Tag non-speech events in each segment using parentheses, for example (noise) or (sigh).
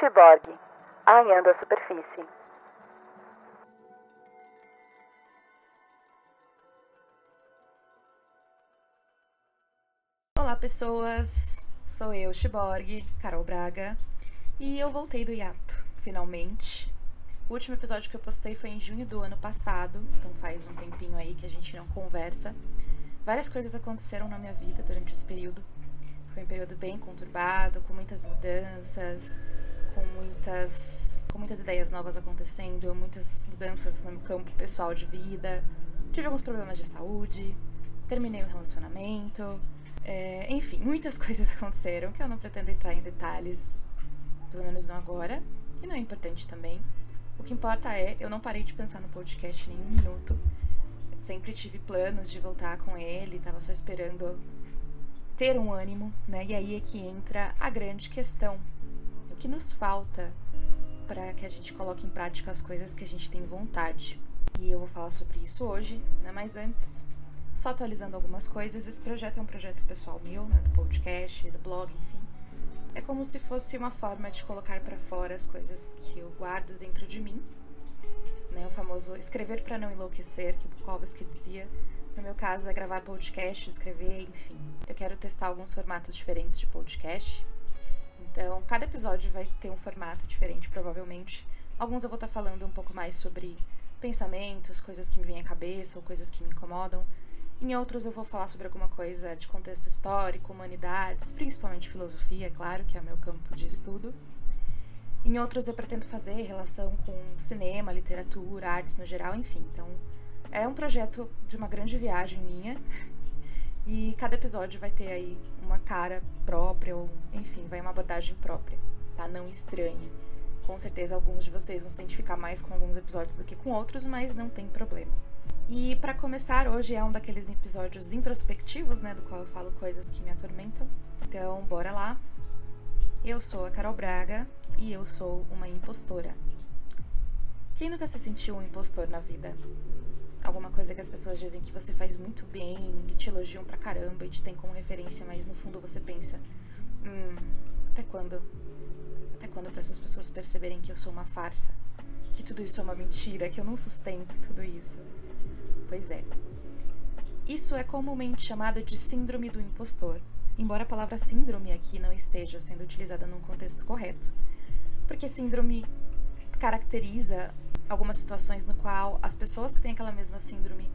Cyborg, arranhando a superfície. Olá, pessoas! Sou eu, Cyborg, Carol Braga, e eu voltei do hiato, finalmente. O último episódio que eu postei foi em junho do ano passado, então faz um tempinho aí que a gente não conversa. Várias coisas aconteceram na minha vida durante esse período. Foi um período bem conturbado, com muitas mudanças, com muitas, com muitas ideias novas acontecendo, muitas mudanças no campo pessoal de vida. Tive alguns problemas de saúde, terminei um relacionamento, é, enfim, muitas (laughs) coisas aconteceram que eu não pretendo entrar em detalhes, pelo menos não agora, e não é importante também. O que importa é, eu não parei de pensar no podcast nenhum minuto. Sempre tive planos de voltar com ele, tava só esperando ter um ânimo, né? E aí é que entra a grande questão. Que nos falta para que a gente coloque em prática as coisas que a gente tem vontade. E eu vou falar sobre isso hoje, né? Mas antes, só atualizando algumas coisas, esse projeto é um projeto pessoal meu, né? Do podcast, do blog, enfim. É como se fosse uma forma de colocar para fora as coisas que eu guardo dentro de mim. Né? O famoso escrever para não enlouquecer, que Bukowski dizia. No meu caso, é gravar podcast, escrever, enfim. Eu quero testar alguns formatos diferentes de podcast. Então, cada episódio vai ter um formato diferente, provavelmente. Alguns eu vou estar falando um pouco mais sobre pensamentos, coisas que me vêm à cabeça ou coisas que me incomodam. Em outros eu vou falar sobre alguma coisa de contexto histórico, humanidades, principalmente filosofia, é claro, que é o meu campo de estudo. Em outros eu pretendo fazer relação com cinema, literatura, artes no geral, enfim. Então, é um projeto de uma grande viagem minha. (laughs) E cada episódio vai ter aí uma cara própria, ou enfim, vai uma abordagem própria, tá? Não estranhe. Com certeza alguns de vocês vão se identificar mais com alguns episódios do que com outros, mas não tem problema. E para começar, hoje é um daqueles episódios introspectivos, né, do qual eu falo coisas que me atormentam. Então, bora lá. Eu sou a Carol Braga e eu sou uma impostora. Quem nunca se sentiu um impostor na vida? Alguma coisa que as pessoas dizem que você faz muito bem e te elogiam pra caramba e te tem como referência, mas no fundo você pensa: hum, até quando? Até quando para essas pessoas perceberem que eu sou uma farsa? Que tudo isso é uma mentira, que eu não sustento tudo isso? Pois é. Isso é comumente chamado de síndrome do impostor, embora a palavra síndrome aqui não esteja sendo utilizada num contexto correto. Porque síndrome caracteriza algumas situações no qual as pessoas que têm aquela mesma síndrome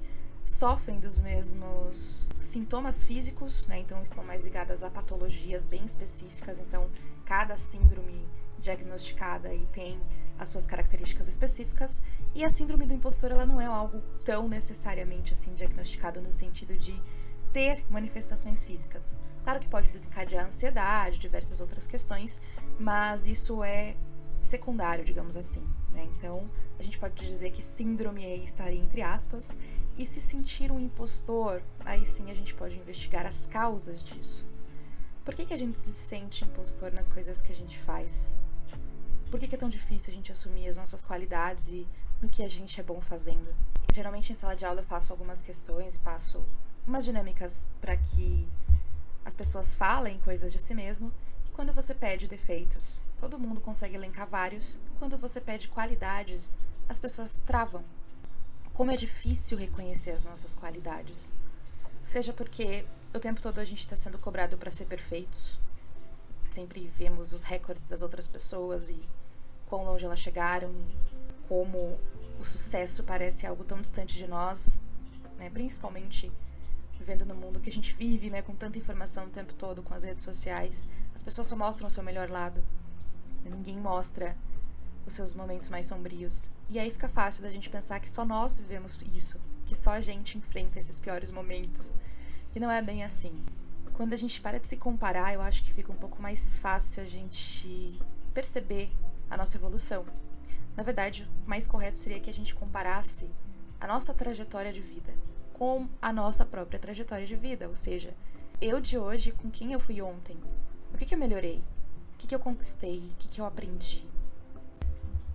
sofrem dos mesmos sintomas físicos, né? Então estão mais ligadas a patologias bem específicas. Então cada síndrome diagnosticada e tem as suas características específicas. E a síndrome do impostor ela não é algo tão necessariamente assim diagnosticado no sentido de ter manifestações físicas. Claro que pode desencadear ansiedade, diversas outras questões, mas isso é secundário, digamos assim. Né? Então, a gente pode dizer que síndrome aí estaria entre aspas, e se sentir um impostor, aí sim a gente pode investigar as causas disso. Por que, que a gente se sente impostor nas coisas que a gente faz? Por que, que é tão difícil a gente assumir as nossas qualidades e no que a gente é bom fazendo? Geralmente em sala de aula eu faço algumas questões e passo umas dinâmicas para que as pessoas falem coisas de si mesmo. Quando você pede defeitos, Todo mundo consegue elencar vários. Quando você pede qualidades, as pessoas travam. Como é difícil reconhecer as nossas qualidades. Seja porque o tempo todo a gente está sendo cobrado para ser perfeitos. Sempre vemos os recordes das outras pessoas e quão longe elas chegaram e como o sucesso parece algo tão distante de nós, né? principalmente vivendo no mundo que a gente vive, né? com tanta informação o tempo todo, com as redes sociais. As pessoas só mostram o seu melhor lado. Ninguém mostra os seus momentos mais sombrios. E aí fica fácil da gente pensar que só nós vivemos isso, que só a gente enfrenta esses piores momentos. E não é bem assim. Quando a gente para de se comparar, eu acho que fica um pouco mais fácil a gente perceber a nossa evolução. Na verdade, o mais correto seria que a gente comparasse a nossa trajetória de vida com a nossa própria trajetória de vida, ou seja, eu de hoje com quem eu fui ontem. O que, que eu melhorei? O que, que eu conquistei? O que, que eu aprendi?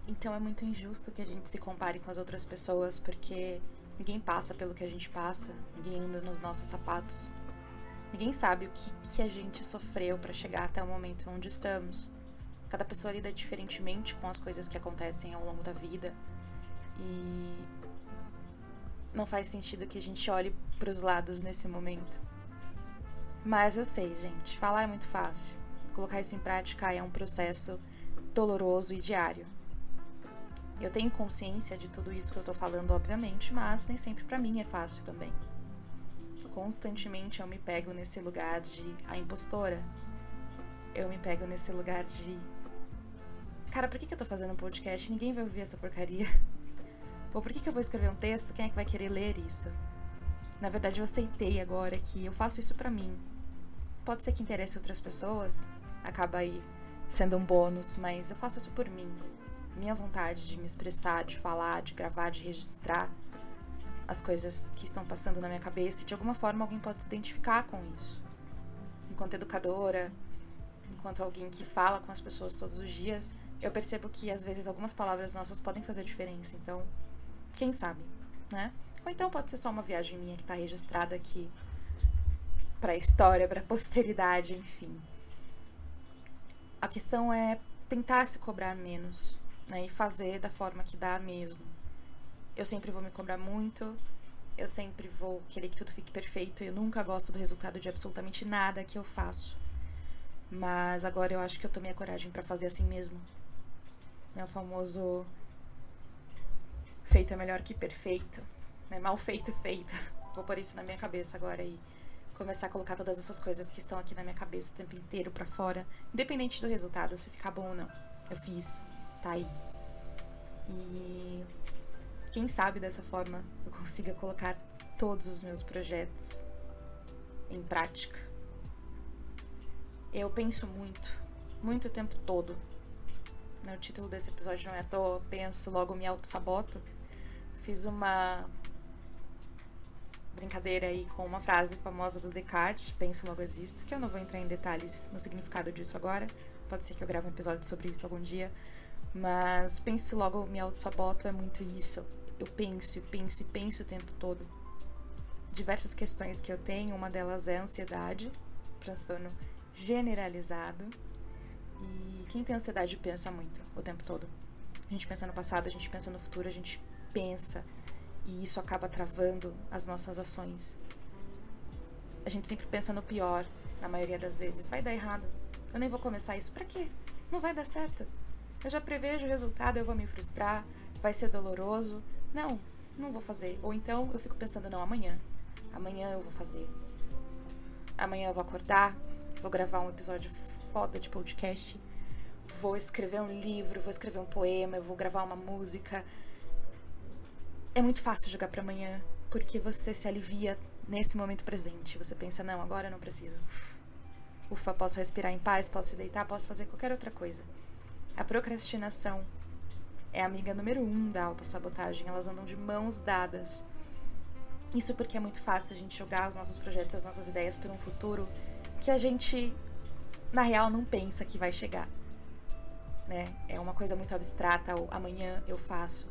Então é muito injusto que a gente se compare com as outras pessoas, porque ninguém passa pelo que a gente passa, ninguém anda nos nossos sapatos. Ninguém sabe o que, que a gente sofreu para chegar até o momento onde estamos. Cada pessoa lida diferentemente com as coisas que acontecem ao longo da vida. E não faz sentido que a gente olhe para os lados nesse momento. Mas eu sei, gente, falar é muito fácil. Colocar isso em prática é um processo doloroso e diário. Eu tenho consciência de tudo isso que eu tô falando, obviamente, mas nem sempre para mim é fácil também. Constantemente eu me pego nesse lugar de a impostora. Eu me pego nesse lugar de cara, por que, que eu tô fazendo um podcast? Ninguém vai ouvir essa porcaria. (laughs) Ou por que, que eu vou escrever um texto? Quem é que vai querer ler isso? Na verdade, eu aceitei agora que eu faço isso para mim. Pode ser que interesse outras pessoas, acaba aí sendo um bônus, mas eu faço isso por mim. Minha vontade de me expressar, de falar, de gravar, de registrar as coisas que estão passando na minha cabeça e de alguma forma alguém pode se identificar com isso. Enquanto educadora, enquanto alguém que fala com as pessoas todos os dias, eu percebo que às vezes algumas palavras nossas podem fazer diferença. Então, quem sabe, né? Ou então pode ser só uma viagem minha que está registrada aqui para a história, para a posteridade, enfim. A questão é tentar se cobrar menos, né? E fazer da forma que dá mesmo. Eu sempre vou me cobrar muito, eu sempre vou querer que tudo fique perfeito, eu nunca gosto do resultado de absolutamente nada que eu faço. Mas agora eu acho que eu tomei a coragem para fazer assim mesmo. É o famoso feito é melhor que perfeito, né? Mal feito, feito. Vou pôr isso na minha cabeça agora e começar a colocar todas essas coisas que estão aqui na minha cabeça o tempo inteiro para fora, independente do resultado, se ficar bom ou não. Eu fiz, tá aí. E quem sabe dessa forma eu consiga colocar todos os meus projetos em prática. Eu penso muito, muito o tempo todo. O título desse episódio não é à toa, penso, logo me auto-saboto. Fiz uma brincadeira aí com uma frase famosa do Descartes, penso logo existo, que eu não vou entrar em detalhes no significado disso agora. Pode ser que eu grave um episódio sobre isso algum dia. Mas penso logo me auto-saboto é muito isso. Eu penso e penso e penso o tempo todo. Diversas questões que eu tenho, uma delas é a ansiedade, transtorno generalizado. E quem tem ansiedade pensa muito o tempo todo. A gente pensa no passado, a gente pensa no futuro, a gente pensa e isso acaba travando as nossas ações. A gente sempre pensa no pior, na maioria das vezes. Vai dar errado. Eu nem vou começar isso. Pra quê? Não vai dar certo. Eu já prevejo o resultado, eu vou me frustrar, vai ser doloroso. Não, não vou fazer. Ou então eu fico pensando, não, amanhã. Amanhã eu vou fazer. Amanhã eu vou acordar, vou gravar um episódio foda de podcast. Vou escrever um livro, vou escrever um poema, eu vou gravar uma música é muito fácil jogar para amanhã, porque você se alivia nesse momento presente. Você pensa, não, agora eu não preciso. Ufa, posso respirar em paz, posso deitar, posso fazer qualquer outra coisa. A procrastinação é a amiga número um da autossabotagem. Elas andam de mãos dadas. Isso porque é muito fácil a gente jogar os nossos projetos, as nossas ideias para um futuro que a gente, na real, não pensa que vai chegar. Né? É uma coisa muito abstrata, ou amanhã eu faço.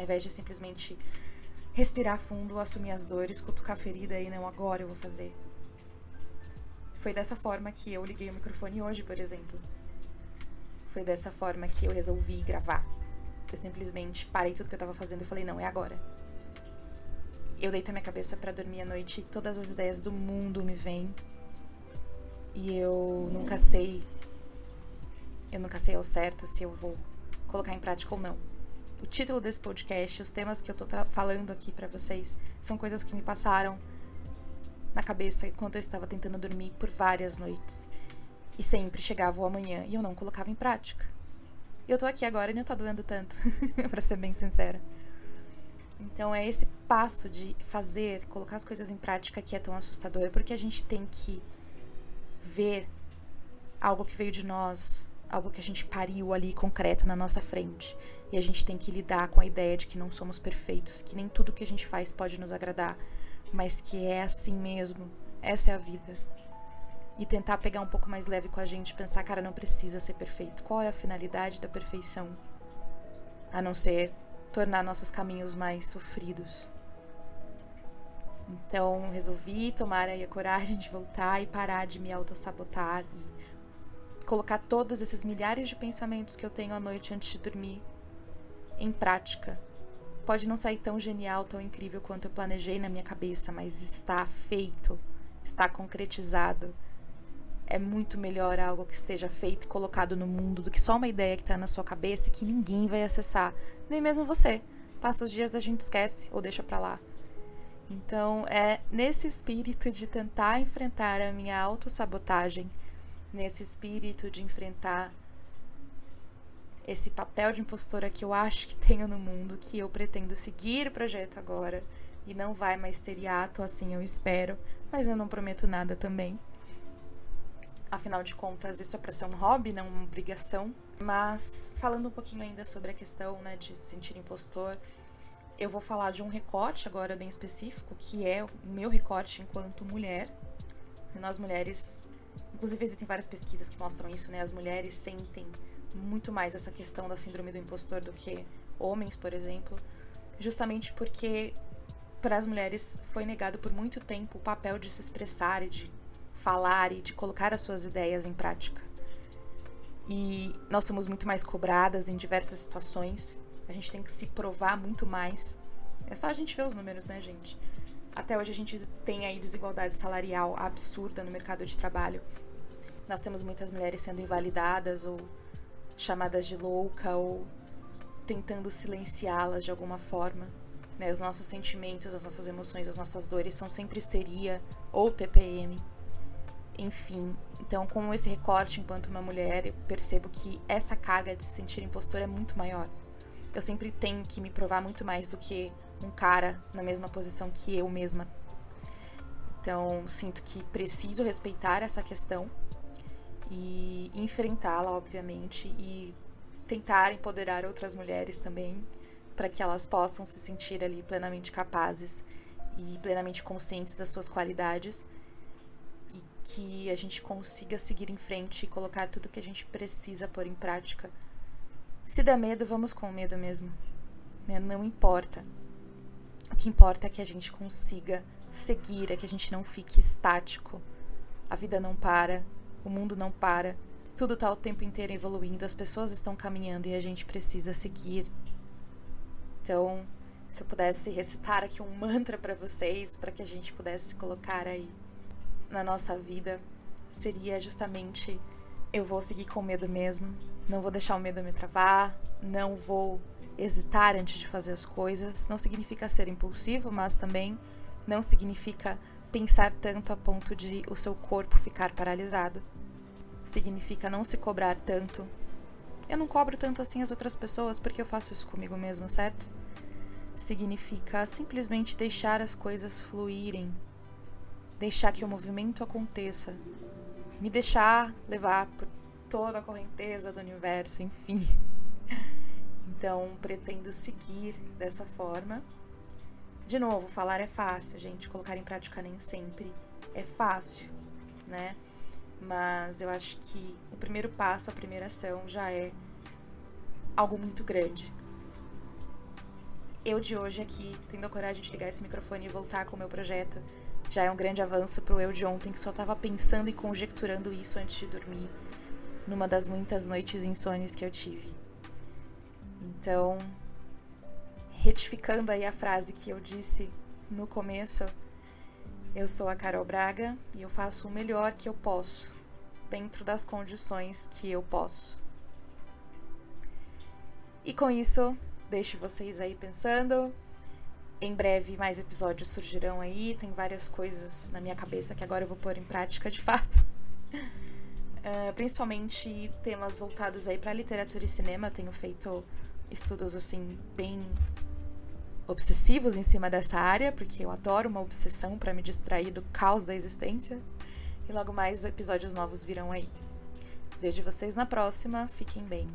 Ao invés de simplesmente respirar fundo, assumir as dores, cutucar a ferida e não, agora eu vou fazer. Foi dessa forma que eu liguei o microfone hoje, por exemplo. Foi dessa forma que eu resolvi gravar. Eu simplesmente parei tudo que eu tava fazendo e falei, não, é agora. Eu deito a minha cabeça para dormir à noite, todas as ideias do mundo me vêm. E eu nunca sei. Eu nunca sei ao certo se eu vou colocar em prática ou não o título desse podcast, os temas que eu tô falando aqui para vocês, são coisas que me passaram na cabeça enquanto eu estava tentando dormir por várias noites. E sempre chegava o amanhã e eu não colocava em prática. E eu tô aqui agora e não tá doendo tanto, (laughs) para ser bem sincera. Então é esse passo de fazer, colocar as coisas em prática que é tão assustador, porque a gente tem que ver algo que veio de nós, algo que a gente pariu ali concreto na nossa frente. E a gente tem que lidar com a ideia de que não somos perfeitos, que nem tudo que a gente faz pode nos agradar, mas que é assim mesmo. Essa é a vida. E tentar pegar um pouco mais leve com a gente, pensar, cara, não precisa ser perfeito. Qual é a finalidade da perfeição? A não ser tornar nossos caminhos mais sofridos. Então, resolvi tomar aí a coragem de voltar e parar de me autossabotar e colocar todos esses milhares de pensamentos que eu tenho à noite antes de dormir em prática. Pode não sair tão genial, tão incrível quanto eu planejei na minha cabeça, mas está feito, está concretizado. É muito melhor algo que esteja feito e colocado no mundo do que só uma ideia que está na sua cabeça e que ninguém vai acessar, nem mesmo você. Passa os dias a gente esquece ou deixa para lá. Então, é nesse espírito de tentar enfrentar a minha autossabotagem, nesse espírito de enfrentar esse papel de impostora que eu acho que (laughs) tenho no mundo, que eu pretendo seguir o projeto agora e não vai mais ter hiato, assim eu espero, mas eu não prometo nada também. Afinal de contas, isso é para ser um hobby, não uma obrigação. Mas falando um pouquinho ainda sobre a questão né, de se sentir impostor, eu vou falar de um recorte agora bem específico, que é o meu recorte enquanto mulher. Nós mulheres, inclusive existem várias pesquisas que mostram isso, né? As mulheres sentem muito mais essa questão da síndrome do impostor do que homens, por exemplo, justamente porque para as mulheres foi negado por muito tempo o papel de se expressar e de falar e de colocar as suas ideias em prática. E nós somos muito mais cobradas em diversas situações a gente tem que se provar muito mais. É só a gente ver os números, né, gente? Até hoje a gente tem aí desigualdade salarial absurda no mercado de trabalho. Nós temos muitas mulheres sendo invalidadas ou chamadas de louca ou tentando silenciá-las de alguma forma. Né? Os nossos sentimentos, as nossas emoções, as nossas dores são sempre histeria ou TPM. Enfim, então com esse recorte enquanto uma mulher, eu percebo que essa carga de se sentir impostora é muito maior eu sempre tenho que me provar muito mais do que um cara na mesma posição que eu mesma. Então, sinto que preciso respeitar essa questão e enfrentá-la, obviamente, e tentar empoderar outras mulheres também, para que elas possam se sentir ali plenamente capazes e plenamente conscientes das suas qualidades e que a gente consiga seguir em frente e colocar tudo que a gente precisa pôr em prática se dá medo, vamos com medo mesmo. Né? Não importa. O que importa é que a gente consiga seguir, é que a gente não fique estático. A vida não para, o mundo não para. Tudo está o tempo inteiro evoluindo, as pessoas estão caminhando e a gente precisa seguir. Então, se eu pudesse recitar aqui um mantra para vocês, para que a gente pudesse colocar aí na nossa vida, seria justamente: eu vou seguir com medo mesmo, não vou deixar o medo me travar, não vou hesitar antes de fazer as coisas. Não significa ser impulsivo, mas também não significa pensar tanto a ponto de o seu corpo ficar paralisado. Significa não se cobrar tanto. Eu não cobro tanto assim as outras pessoas porque eu faço isso comigo mesmo, certo? Significa simplesmente deixar as coisas fluírem, deixar que o movimento aconteça, me deixar levar por toda a correnteza do universo, enfim. Então, pretendo seguir dessa forma. De novo, falar é fácil, gente. Colocar em prática nem sempre é fácil, né? Mas eu acho que o primeiro passo, a primeira ação já é algo muito grande. Eu de hoje aqui, tendo a coragem de ligar esse microfone e voltar com o meu projeto, já é um grande avanço pro eu de ontem que só estava pensando e conjecturando isso antes de dormir numa das muitas noites insônias que eu tive. Então, retificando aí a frase que eu disse no começo, eu sou a Carol Braga e eu faço o melhor que eu posso, dentro das condições que eu posso. E com isso, deixo vocês aí pensando. Em breve mais episódios surgirão aí, tem várias coisas na minha cabeça que agora eu vou pôr em prática de (laughs) fato. Uh, principalmente temas voltados aí para literatura e cinema. tenho feito estudos assim bem obsessivos em cima dessa área, porque eu adoro uma obsessão para me distrair do caos da existência. E logo mais episódios novos virão aí. Vejo vocês na próxima. Fiquem bem.